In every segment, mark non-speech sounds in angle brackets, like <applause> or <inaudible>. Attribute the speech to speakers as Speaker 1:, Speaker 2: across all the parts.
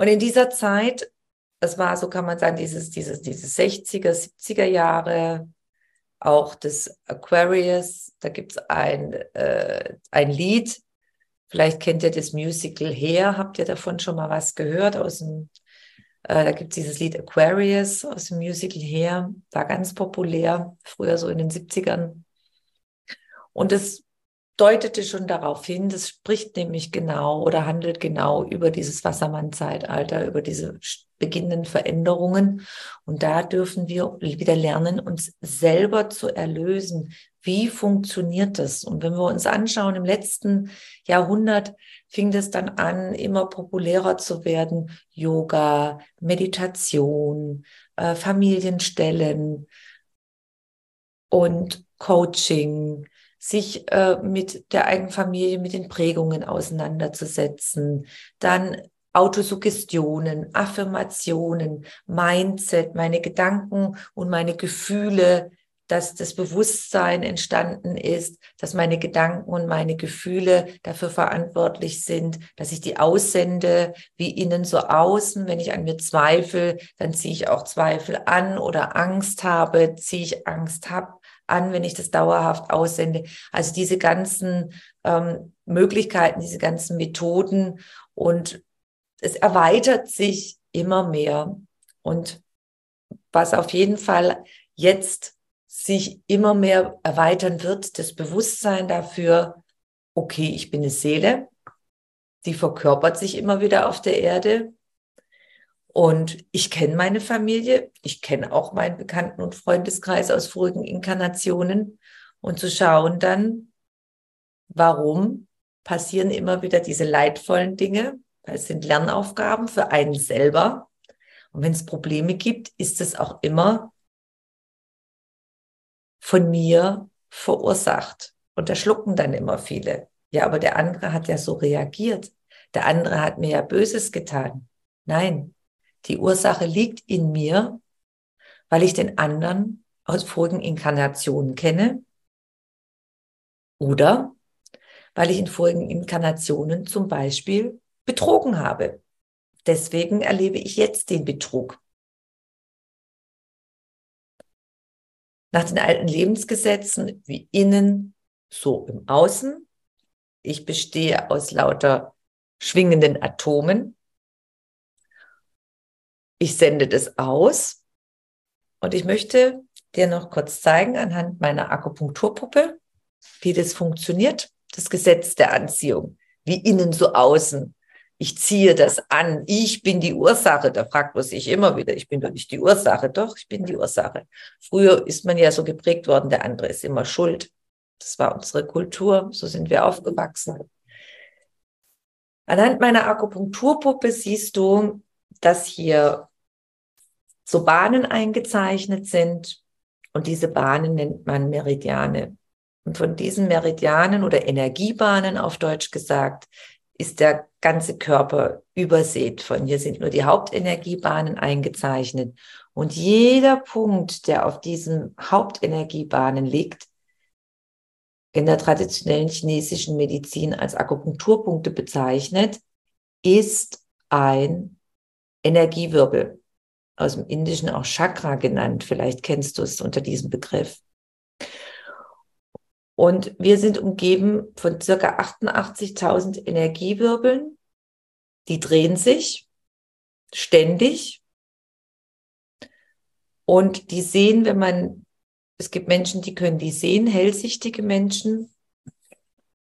Speaker 1: Und in dieser Zeit, das war, so kann man sagen, dieses, dieses, dieses 60er, 70er Jahre, auch das Aquarius, da gibt es ein, äh, ein Lied, vielleicht kennt ihr das Musical Hair, habt ihr davon schon mal was gehört aus dem, äh, da gibt es dieses Lied Aquarius aus dem Musical Hair, war ganz populär, früher so in den 70ern. Und das deutete schon darauf hin, das spricht nämlich genau oder handelt genau über dieses Wassermann-Zeitalter, über diese beginnenden Veränderungen. Und da dürfen wir wieder lernen, uns selber zu erlösen. Wie funktioniert das? Und wenn wir uns anschauen, im letzten Jahrhundert fing das dann an, immer populärer zu werden. Yoga, Meditation, äh, Familienstellen und Coaching, sich äh, mit der eigenen Familie, mit den Prägungen auseinanderzusetzen, dann Autosuggestionen, Affirmationen, Mindset, meine Gedanken und meine Gefühle, dass das Bewusstsein entstanden ist, dass meine Gedanken und meine Gefühle dafür verantwortlich sind, dass ich die aussende, wie innen so außen. Wenn ich an mir zweifle, dann ziehe ich auch Zweifel an oder Angst habe, ziehe ich Angst hab, an, wenn ich das dauerhaft aussende. Also diese ganzen ähm, Möglichkeiten, diese ganzen Methoden und es erweitert sich immer mehr. Und was auf jeden Fall jetzt sich immer mehr erweitern wird, das Bewusstsein dafür, okay, ich bin eine Seele, die verkörpert sich immer wieder auf der Erde. Und ich kenne meine Familie, ich kenne auch meinen Bekannten- und Freundeskreis aus vorigen Inkarnationen. Und zu schauen dann, warum passieren immer wieder diese leidvollen Dinge. Es sind Lernaufgaben für einen selber. Und wenn es Probleme gibt, ist es auch immer von mir verursacht. Und da schlucken dann immer viele. Ja, aber der andere hat ja so reagiert. Der andere hat mir ja Böses getan. Nein, die Ursache liegt in mir, weil ich den anderen aus vorigen Inkarnationen kenne oder weil ich in vorigen Inkarnationen zum Beispiel betrogen habe. Deswegen erlebe ich jetzt den Betrug. Nach den alten Lebensgesetzen, wie innen, so im Außen. Ich bestehe aus lauter schwingenden Atomen ich sende das aus und ich möchte dir noch kurz zeigen anhand meiner Akupunkturpuppe, wie das funktioniert, das Gesetz der Anziehung, wie innen so außen. Ich ziehe das an, ich bin die Ursache. Da fragt man sich immer wieder, ich bin doch nicht die Ursache. Doch, ich bin die Ursache. Früher ist man ja so geprägt worden, der andere ist immer schuld. Das war unsere Kultur, so sind wir aufgewachsen. Anhand meiner Akupunkturpuppe siehst du, dass hier so Bahnen eingezeichnet sind. Und diese Bahnen nennt man Meridiane. Und von diesen Meridianen oder Energiebahnen auf Deutsch gesagt, ist der ganze Körper übersät von. Hier sind nur die Hauptenergiebahnen eingezeichnet. Und jeder Punkt, der auf diesen Hauptenergiebahnen liegt, in der traditionellen chinesischen Medizin als Akupunkturpunkte bezeichnet, ist ein Energiewirbel aus dem Indischen auch Chakra genannt. Vielleicht kennst du es unter diesem Begriff. Und wir sind umgeben von circa 88.000 Energiewirbeln. Die drehen sich ständig. Und die sehen, wenn man, es gibt Menschen, die können die sehen, hellsichtige Menschen.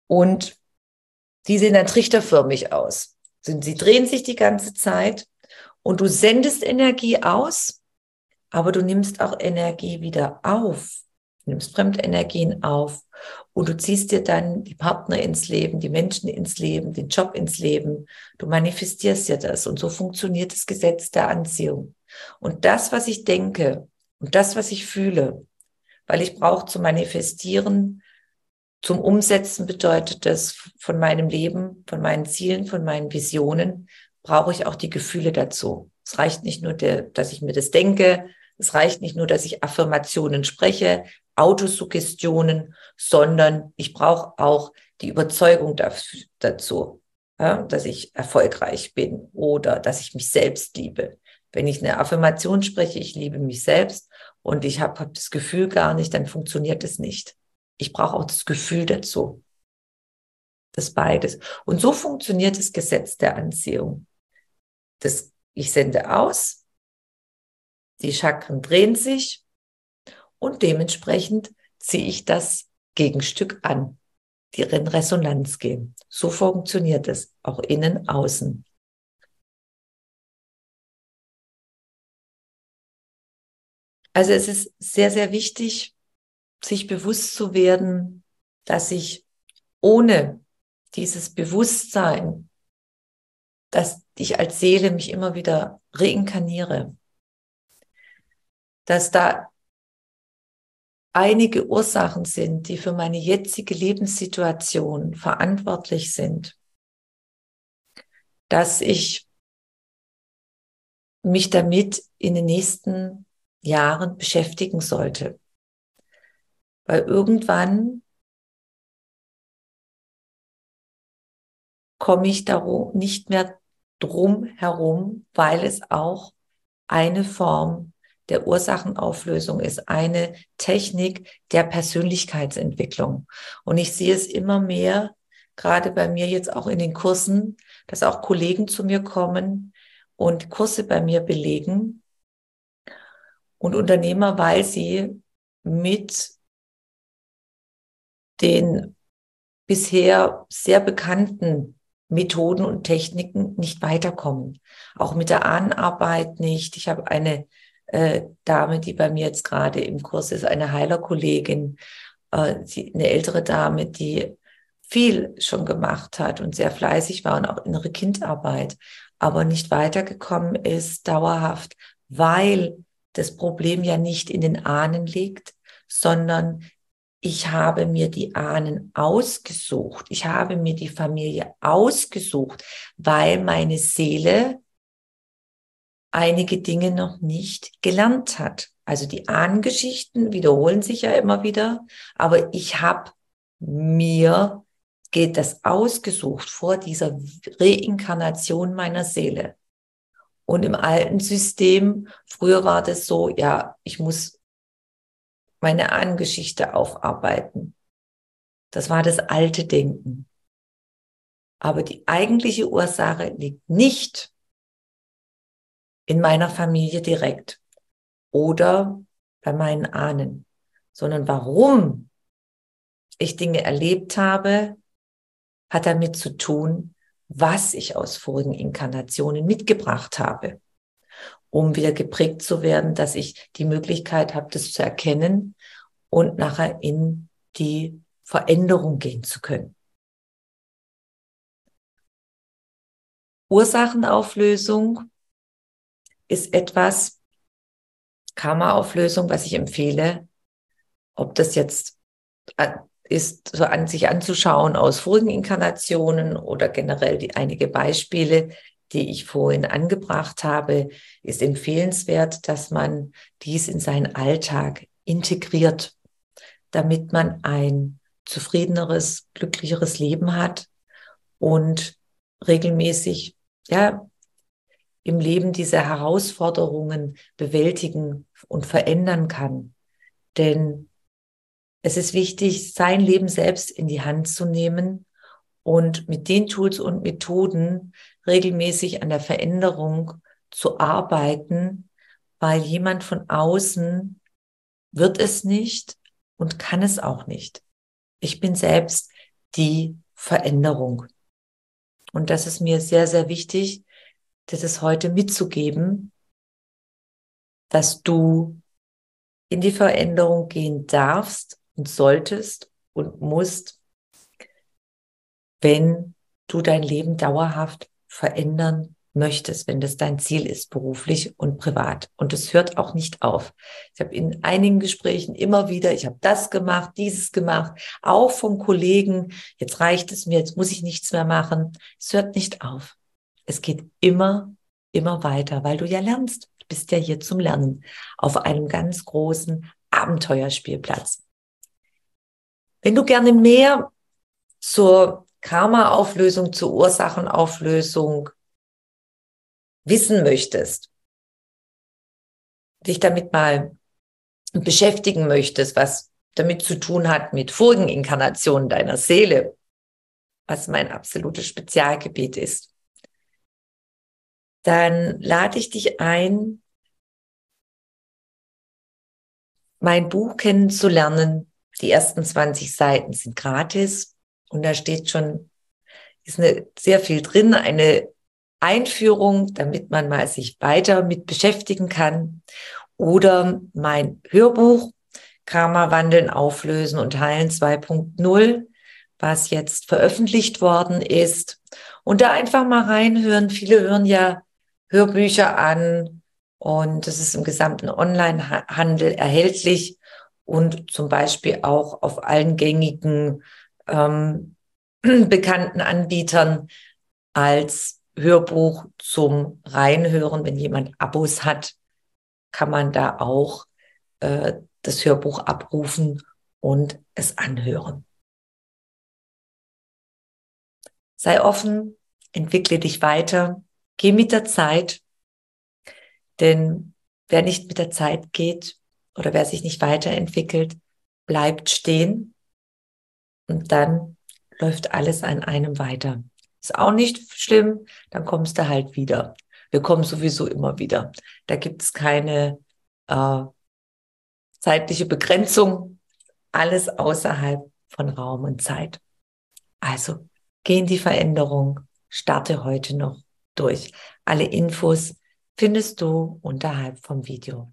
Speaker 1: Und die sehen dann trichterförmig aus. Sie drehen sich die ganze Zeit und du sendest Energie aus, aber du nimmst auch Energie wieder auf. du nimmst Fremdenergien auf und du ziehst dir dann die Partner ins Leben, die Menschen ins Leben, den Job ins Leben. Du manifestierst ja das und so funktioniert das Gesetz der Anziehung. Und das, was ich denke und das, was ich fühle, weil ich brauche zu manifestieren, zum Umsetzen bedeutet das von meinem Leben, von meinen Zielen, von meinen Visionen, brauche ich auch die Gefühle dazu. Es reicht nicht nur, der, dass ich mir das denke, es reicht nicht nur, dass ich Affirmationen spreche, Autosuggestionen, sondern ich brauche auch die Überzeugung dazu, ja, dass ich erfolgreich bin oder dass ich mich selbst liebe. Wenn ich eine Affirmation spreche, ich liebe mich selbst und ich habe hab das Gefühl gar nicht, dann funktioniert es nicht. Ich brauche auch das Gefühl dazu. Das beides. Und so funktioniert das Gesetz der Anziehung. Das, ich sende aus, die Chakren drehen sich und dementsprechend ziehe ich das Gegenstück an, die in Resonanz gehen. So funktioniert es, auch innen, außen. Also es ist sehr, sehr wichtig, sich bewusst zu werden, dass ich ohne dieses Bewusstsein, dass ich als Seele mich immer wieder reinkarniere, dass da einige Ursachen sind, die für meine jetzige Lebenssituation verantwortlich sind, dass ich mich damit in den nächsten Jahren beschäftigen sollte. Weil irgendwann komme ich darum nicht mehr drum herum, weil es auch eine Form der Ursachenauflösung ist, eine Technik der Persönlichkeitsentwicklung. Und ich sehe es immer mehr, gerade bei mir jetzt auch in den Kursen, dass auch Kollegen zu mir kommen und Kurse bei mir belegen und Unternehmer, weil sie mit den bisher sehr bekannten Methoden und Techniken nicht weiterkommen. Auch mit der Ahnenarbeit nicht. Ich habe eine äh, Dame, die bei mir jetzt gerade im Kurs ist, eine Heilerkollegin, äh, die, eine ältere Dame, die viel schon gemacht hat und sehr fleißig war und auch innere Kindarbeit, aber nicht weitergekommen ist dauerhaft, weil das Problem ja nicht in den Ahnen liegt, sondern ich habe mir die Ahnen ausgesucht. Ich habe mir die Familie ausgesucht, weil meine Seele einige Dinge noch nicht gelernt hat. Also die Ahnengeschichten wiederholen sich ja immer wieder, aber ich habe mir geht das ausgesucht vor dieser Reinkarnation meiner Seele. Und im alten System, früher war das so, ja, ich muss meine Ahnengeschichte aufarbeiten. Das war das alte Denken. Aber die eigentliche Ursache liegt nicht in meiner Familie direkt oder bei meinen Ahnen, sondern warum ich Dinge erlebt habe, hat damit zu tun, was ich aus vorigen Inkarnationen mitgebracht habe, um wieder geprägt zu werden, dass ich die Möglichkeit habe, das zu erkennen und nachher in die Veränderung gehen zu können. Ursachenauflösung ist etwas, Karma-Auflösung, was ich empfehle, ob das jetzt ist, so an sich anzuschauen aus vorigen Inkarnationen oder generell die einige Beispiele, die ich vorhin angebracht habe, ist empfehlenswert, dass man dies in seinen Alltag integriert, damit man ein zufriedeneres, glücklicheres Leben hat und regelmäßig, ja, im Leben diese Herausforderungen bewältigen und verändern kann. Denn es ist wichtig, sein Leben selbst in die Hand zu nehmen und mit den Tools und Methoden regelmäßig an der Veränderung zu arbeiten, weil jemand von außen wird es nicht und kann es auch nicht. Ich bin selbst die Veränderung. Und das ist mir sehr, sehr wichtig, das ist heute mitzugeben, dass du in die Veränderung gehen darfst und solltest und musst, wenn du dein Leben dauerhaft verändern möchtest, wenn das dein Ziel ist, beruflich und privat. Und es hört auch nicht auf. Ich habe in einigen Gesprächen immer wieder, ich habe das gemacht, dieses gemacht, auch vom Kollegen, jetzt reicht es mir, jetzt muss ich nichts mehr machen. Es hört nicht auf. Es geht immer, immer weiter, weil du ja lernst. Du bist ja hier zum Lernen auf einem ganz großen Abenteuerspielplatz. Wenn du gerne mehr zur Karma-Auflösung, zur Ursachenauflösung wissen möchtest, dich damit mal beschäftigen möchtest, was damit zu tun hat mit vorigen Inkarnationen deiner Seele, was mein absolutes Spezialgebiet ist, dann lade ich dich ein, mein Buch kennenzulernen. Die ersten 20 Seiten sind gratis und da steht schon, ist eine, sehr viel drin, eine Einführung, damit man mal sich weiter mit beschäftigen kann. Oder mein Hörbuch Karma wandeln, auflösen und heilen 2.0, was jetzt veröffentlicht worden ist. Und da einfach mal reinhören. Viele hören ja Hörbücher an und das ist im gesamten Onlinehandel erhältlich und zum Beispiel auch auf allen gängigen ähm, <clears throat> bekannten Anbietern als Hörbuch zum Reinhören. Wenn jemand Abos hat, kann man da auch äh, das Hörbuch abrufen und es anhören. Sei offen, entwickle dich weiter, geh mit der Zeit, denn wer nicht mit der Zeit geht oder wer sich nicht weiterentwickelt, bleibt stehen und dann läuft alles an einem weiter. Ist auch nicht schlimm, dann kommst du halt wieder. Wir kommen sowieso immer wieder. Da gibt es keine äh, zeitliche Begrenzung. Alles außerhalb von Raum und Zeit. Also geh in die Veränderung, starte heute noch durch. Alle Infos findest du unterhalb vom Video.